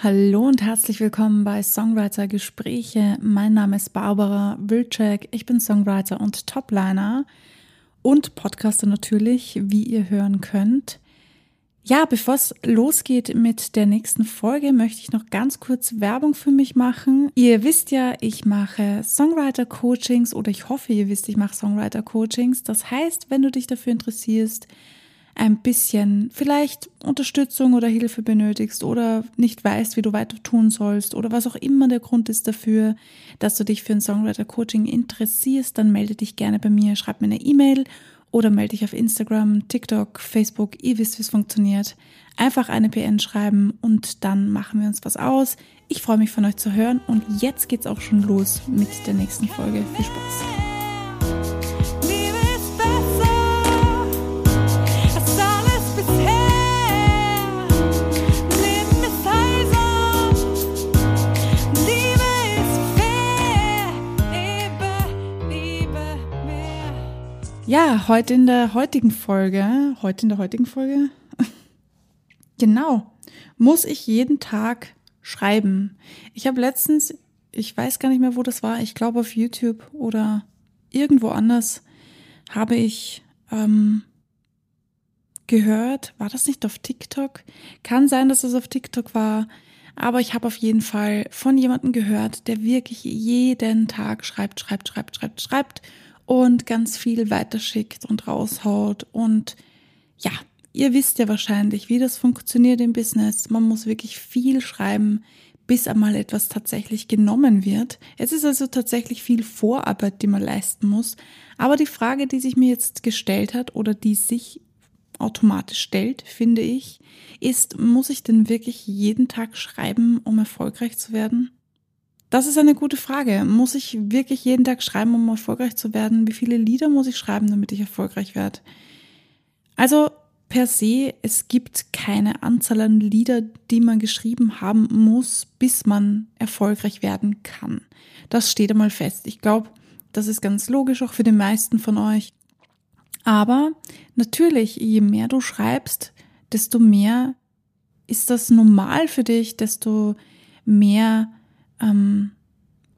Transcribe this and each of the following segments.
Hallo und herzlich willkommen bei Songwriter Gespräche. Mein Name ist Barbara Wilczek. Ich bin Songwriter und Topliner und Podcaster natürlich, wie ihr hören könnt. Ja, bevor es losgeht mit der nächsten Folge, möchte ich noch ganz kurz Werbung für mich machen. Ihr wisst ja, ich mache Songwriter-Coachings oder ich hoffe, ihr wisst, ich mache Songwriter-Coachings. Das heißt, wenn du dich dafür interessierst, ein bisschen vielleicht Unterstützung oder Hilfe benötigst oder nicht weißt, wie du weiter tun sollst oder was auch immer der Grund ist dafür, dass du dich für ein Songwriter Coaching interessierst, dann melde dich gerne bei mir, schreib mir eine E-Mail oder melde dich auf Instagram, TikTok, Facebook, ihr wisst, wie es funktioniert. Einfach eine PN schreiben und dann machen wir uns was aus. Ich freue mich von euch zu hören und jetzt geht's auch schon los mit der nächsten Folge. Viel Spaß! Ja, heute in der heutigen Folge, heute in der heutigen Folge, genau, muss ich jeden Tag schreiben. Ich habe letztens, ich weiß gar nicht mehr, wo das war, ich glaube auf YouTube oder irgendwo anders, habe ich ähm, gehört, war das nicht auf TikTok? Kann sein, dass es auf TikTok war, aber ich habe auf jeden Fall von jemandem gehört, der wirklich jeden Tag schreibt, schreibt, schreibt, schreibt, schreibt und ganz viel weiterschickt und raushaut. Und ja, ihr wisst ja wahrscheinlich, wie das funktioniert im Business. Man muss wirklich viel schreiben, bis einmal etwas tatsächlich genommen wird. Es ist also tatsächlich viel Vorarbeit, die man leisten muss. Aber die Frage, die sich mir jetzt gestellt hat oder die sich automatisch stellt, finde ich, ist, muss ich denn wirklich jeden Tag schreiben, um erfolgreich zu werden? Das ist eine gute Frage. Muss ich wirklich jeden Tag schreiben, um erfolgreich zu werden? Wie viele Lieder muss ich schreiben, damit ich erfolgreich werde? Also per se, es gibt keine Anzahl an Lieder, die man geschrieben haben muss, bis man erfolgreich werden kann. Das steht einmal fest. Ich glaube, das ist ganz logisch auch für die meisten von euch. Aber natürlich, je mehr du schreibst, desto mehr ist das normal für dich, desto mehr ähm,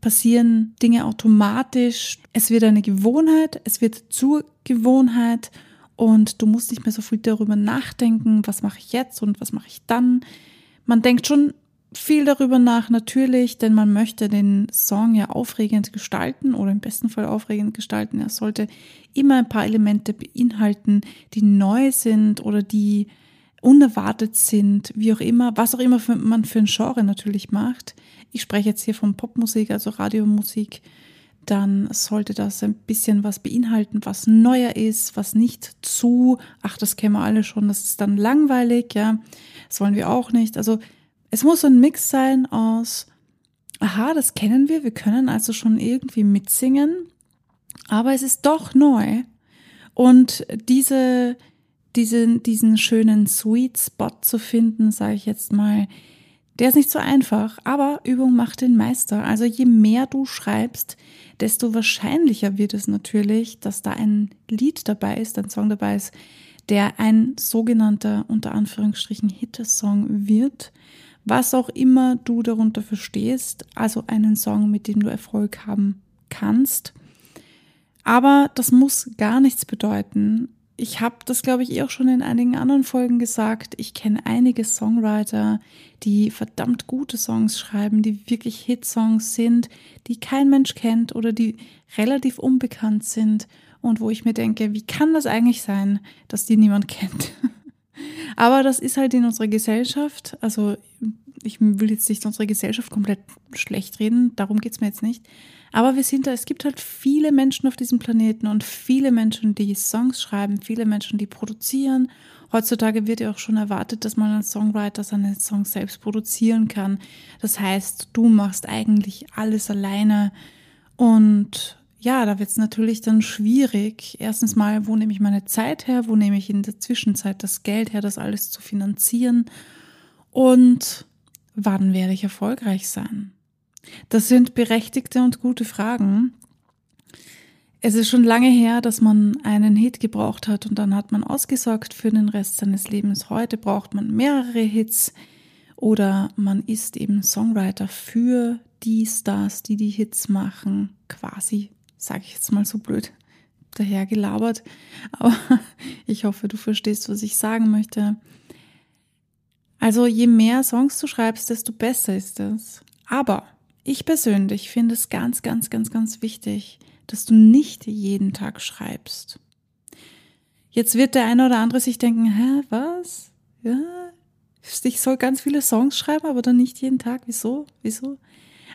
passieren Dinge automatisch. Es wird eine Gewohnheit, es wird zur Gewohnheit und du musst nicht mehr so viel darüber nachdenken, was mache ich jetzt und was mache ich dann. Man denkt schon viel darüber nach, natürlich, denn man möchte den Song ja aufregend gestalten oder im besten Fall aufregend gestalten. Er sollte immer ein paar Elemente beinhalten, die neu sind oder die unerwartet sind, wie auch immer, was auch immer man für ein Genre natürlich macht. Ich spreche jetzt hier von Popmusik, also Radiomusik. Dann sollte das ein bisschen was beinhalten, was neuer ist, was nicht zu, ach, das kennen wir alle schon, das ist dann langweilig, ja. Das wollen wir auch nicht. Also es muss ein Mix sein aus, aha, das kennen wir, wir können also schon irgendwie mitsingen, aber es ist doch neu. Und diese, diesen, diesen schönen Sweet Spot zu finden, sage ich jetzt mal, der ist nicht so einfach, aber Übung macht den Meister. Also je mehr du schreibst, desto wahrscheinlicher wird es natürlich, dass da ein Lied dabei ist, ein Song dabei ist, der ein sogenannter unter Anführungsstrichen Hit-Song wird. Was auch immer du darunter verstehst, also einen Song, mit dem du Erfolg haben kannst. Aber das muss gar nichts bedeuten ich habe das, glaube ich, eh auch schon in einigen anderen Folgen gesagt. Ich kenne einige Songwriter, die verdammt gute Songs schreiben, die wirklich Hitsongs sind, die kein Mensch kennt oder die relativ unbekannt sind und wo ich mir denke, wie kann das eigentlich sein, dass die niemand kennt? Aber das ist halt in unserer Gesellschaft, also ich will jetzt nicht unsere Gesellschaft komplett schlecht reden, darum geht's mir jetzt nicht. Aber wir sind da, es gibt halt viele Menschen auf diesem Planeten und viele Menschen, die Songs schreiben, viele Menschen, die produzieren. Heutzutage wird ja auch schon erwartet, dass man als Songwriter seine Songs selbst produzieren kann. Das heißt, du machst eigentlich alles alleine. Und ja, da wird es natürlich dann schwierig. Erstens mal, wo nehme ich meine Zeit her? Wo nehme ich in der Zwischenzeit das Geld her, das alles zu finanzieren? Und wann werde ich erfolgreich sein? Das sind berechtigte und gute Fragen. Es ist schon lange her, dass man einen Hit gebraucht hat und dann hat man ausgesorgt für den Rest seines Lebens. Heute braucht man mehrere Hits oder man ist eben Songwriter für die Stars, die die Hits machen, quasi, sage ich jetzt mal so blöd daher gelabert, aber ich hoffe, du verstehst, was ich sagen möchte. Also je mehr Songs du schreibst, desto besser ist es. Aber ich persönlich finde es ganz, ganz, ganz, ganz wichtig, dass du nicht jeden Tag schreibst. Jetzt wird der eine oder andere sich denken, hä, was? Ja, ich soll ganz viele Songs schreiben, aber dann nicht jeden Tag. Wieso? Wieso?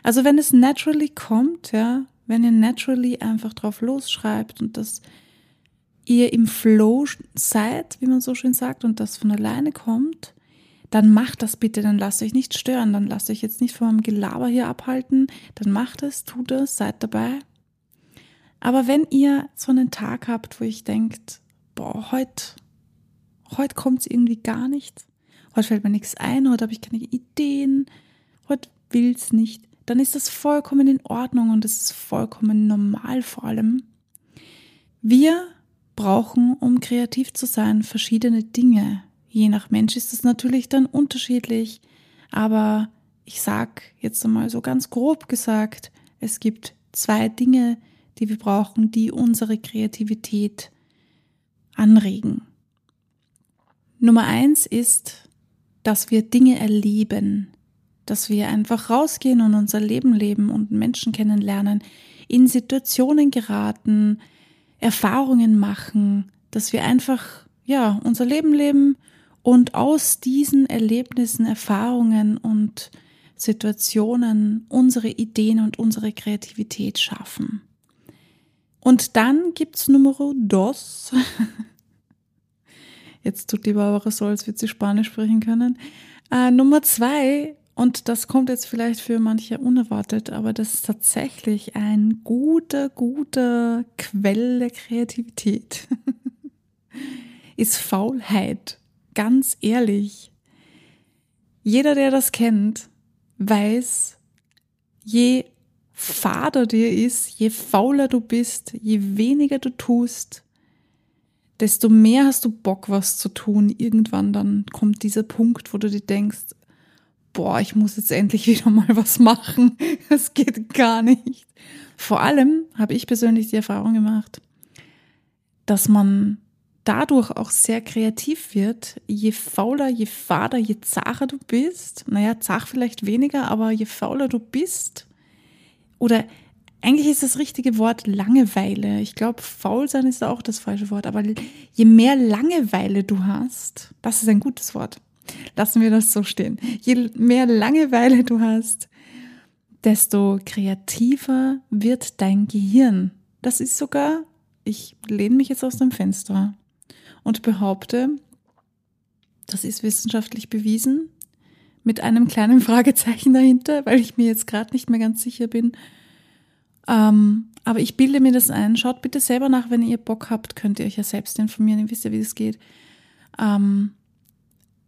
Also wenn es naturally kommt, ja, wenn ihr naturally einfach drauf losschreibt und dass ihr im Flow seid, wie man so schön sagt, und das von alleine kommt, dann macht das bitte, dann lasst euch nicht stören, dann lasst euch jetzt nicht von meinem Gelaber hier abhalten, dann macht es, tut es, seid dabei. Aber wenn ihr so einen Tag habt, wo ich denkt, boah, heute, heute kommt es irgendwie gar nicht, heute fällt mir nichts ein, heute habe ich keine Ideen, heute will es nicht, dann ist das vollkommen in Ordnung und es ist vollkommen normal vor allem. Wir brauchen, um kreativ zu sein, verschiedene Dinge. Je nach Mensch ist es natürlich dann unterschiedlich, aber ich sag jetzt einmal so ganz grob gesagt, es gibt zwei Dinge, die wir brauchen, die unsere Kreativität anregen. Nummer eins ist, dass wir Dinge erleben, dass wir einfach rausgehen und unser Leben leben und Menschen kennenlernen, in Situationen geraten, Erfahrungen machen, dass wir einfach, ja, unser Leben leben und aus diesen Erlebnissen, Erfahrungen und Situationen unsere Ideen und unsere Kreativität schaffen. Und dann gibt's Numero dos. Jetzt tut die Barbara so, als würde sie Spanisch sprechen können. Äh, Nummer zwei und das kommt jetzt vielleicht für manche unerwartet, aber das ist tatsächlich ein guter, guter Quell der Kreativität. ist Faulheit. Ganz ehrlich. Jeder, der das kennt, weiß, je fader dir ist, je fauler du bist, je weniger du tust, desto mehr hast du Bock, was zu tun. Irgendwann dann kommt dieser Punkt, wo du dir denkst, boah, ich muss jetzt endlich wieder mal was machen. Das geht gar nicht. Vor allem habe ich persönlich die Erfahrung gemacht, dass man dadurch auch sehr kreativ wird. Je fauler, je fader, je zacher du bist, naja, zach vielleicht weniger, aber je fauler du bist, oder eigentlich ist das richtige Wort Langeweile. Ich glaube, faul sein ist auch das falsche Wort, aber je mehr Langeweile du hast, das ist ein gutes Wort Lassen wir das so stehen. Je mehr Langeweile du hast, desto kreativer wird dein Gehirn. Das ist sogar, ich lehne mich jetzt aus dem Fenster und behaupte, das ist wissenschaftlich bewiesen, mit einem kleinen Fragezeichen dahinter, weil ich mir jetzt gerade nicht mehr ganz sicher bin. Ähm, aber ich bilde mir das ein. Schaut bitte selber nach, wenn ihr Bock habt, könnt ihr euch ja selbst informieren, ihr wisst ja, wie es geht. Ähm,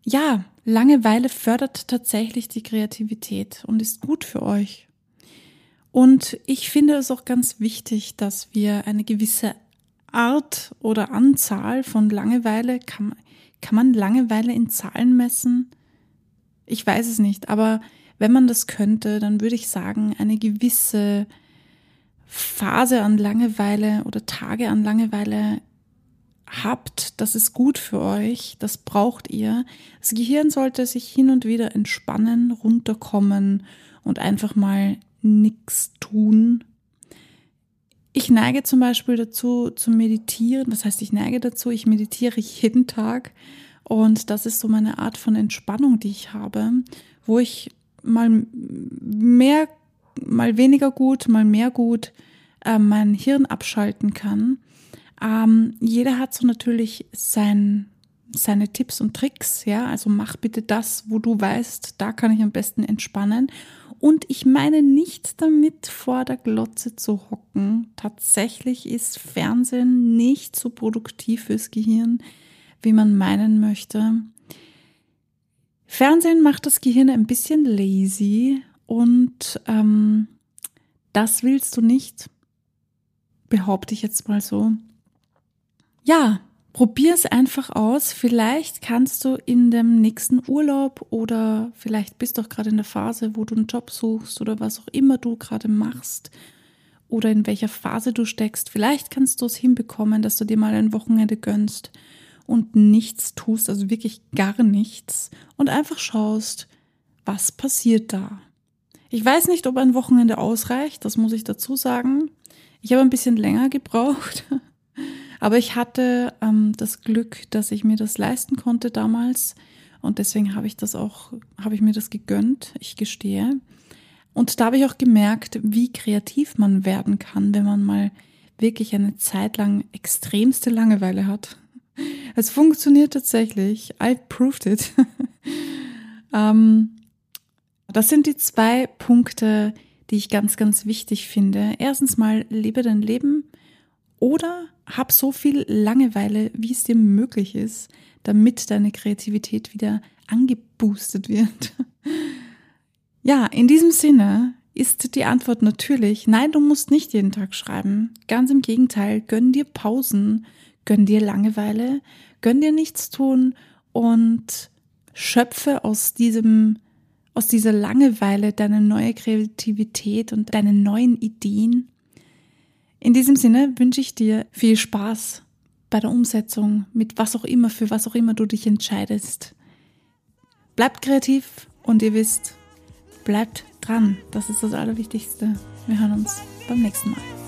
ja, Langeweile fördert tatsächlich die Kreativität und ist gut für euch. Und ich finde es auch ganz wichtig, dass wir eine gewisse Art oder Anzahl von Langeweile, kann, kann man Langeweile in Zahlen messen? Ich weiß es nicht, aber wenn man das könnte, dann würde ich sagen, eine gewisse Phase an Langeweile oder Tage an Langeweile habt, das ist gut für euch, das braucht ihr. Das Gehirn sollte sich hin und wieder entspannen, runterkommen und einfach mal nichts tun. Ich neige zum Beispiel dazu zu meditieren. Das heißt, ich neige dazu, ich meditiere jeden Tag. Und das ist so meine Art von Entspannung, die ich habe, wo ich mal mehr, mal weniger gut, mal mehr gut äh, mein Hirn abschalten kann ähm, jeder hat so natürlich sein, seine Tipps und Tricks, ja. Also mach bitte das, wo du weißt, da kann ich am besten entspannen. Und ich meine nicht damit vor der Glotze zu hocken. Tatsächlich ist Fernsehen nicht so produktiv fürs Gehirn, wie man meinen möchte. Fernsehen macht das Gehirn ein bisschen lazy und ähm, das willst du nicht, behaupte ich jetzt mal so. Ja, Probier es einfach aus. Vielleicht kannst du in dem nächsten Urlaub oder vielleicht bist du auch gerade in der Phase, wo du einen Job suchst oder was auch immer du gerade machst oder in welcher Phase du steckst. Vielleicht kannst du es hinbekommen, dass du dir mal ein Wochenende gönnst und nichts tust, also wirklich gar nichts und einfach schaust, was passiert da. Ich weiß nicht, ob ein Wochenende ausreicht, das muss ich dazu sagen. Ich habe ein bisschen länger gebraucht, aber ich hatte ähm, das Glück, dass ich mir das leisten konnte damals und deswegen habe ich das auch, habe ich mir das gegönnt, ich gestehe. Und da habe ich auch gemerkt, wie kreativ man werden kann, wenn man mal wirklich eine Zeit lang extremste Langeweile hat. Es funktioniert tatsächlich. I proved it. ähm, das sind die zwei Punkte, die ich ganz, ganz wichtig finde. Erstens mal, lebe dein Leben oder hab so viel Langeweile, wie es dir möglich ist, damit deine Kreativität wieder angeboostet wird. Ja, in diesem Sinne ist die Antwort natürlich, nein, du musst nicht jeden Tag schreiben. Ganz im Gegenteil, gönn dir Pausen, gönn dir Langeweile, gönn dir nichts tun und schöpfe aus diesem aus dieser Langeweile deine neue Kreativität und deine neuen Ideen. In diesem Sinne wünsche ich dir viel Spaß bei der Umsetzung mit was auch immer, für was auch immer du dich entscheidest. Bleibt kreativ und ihr wisst, bleibt dran. Das ist das Allerwichtigste. Wir hören uns beim nächsten Mal.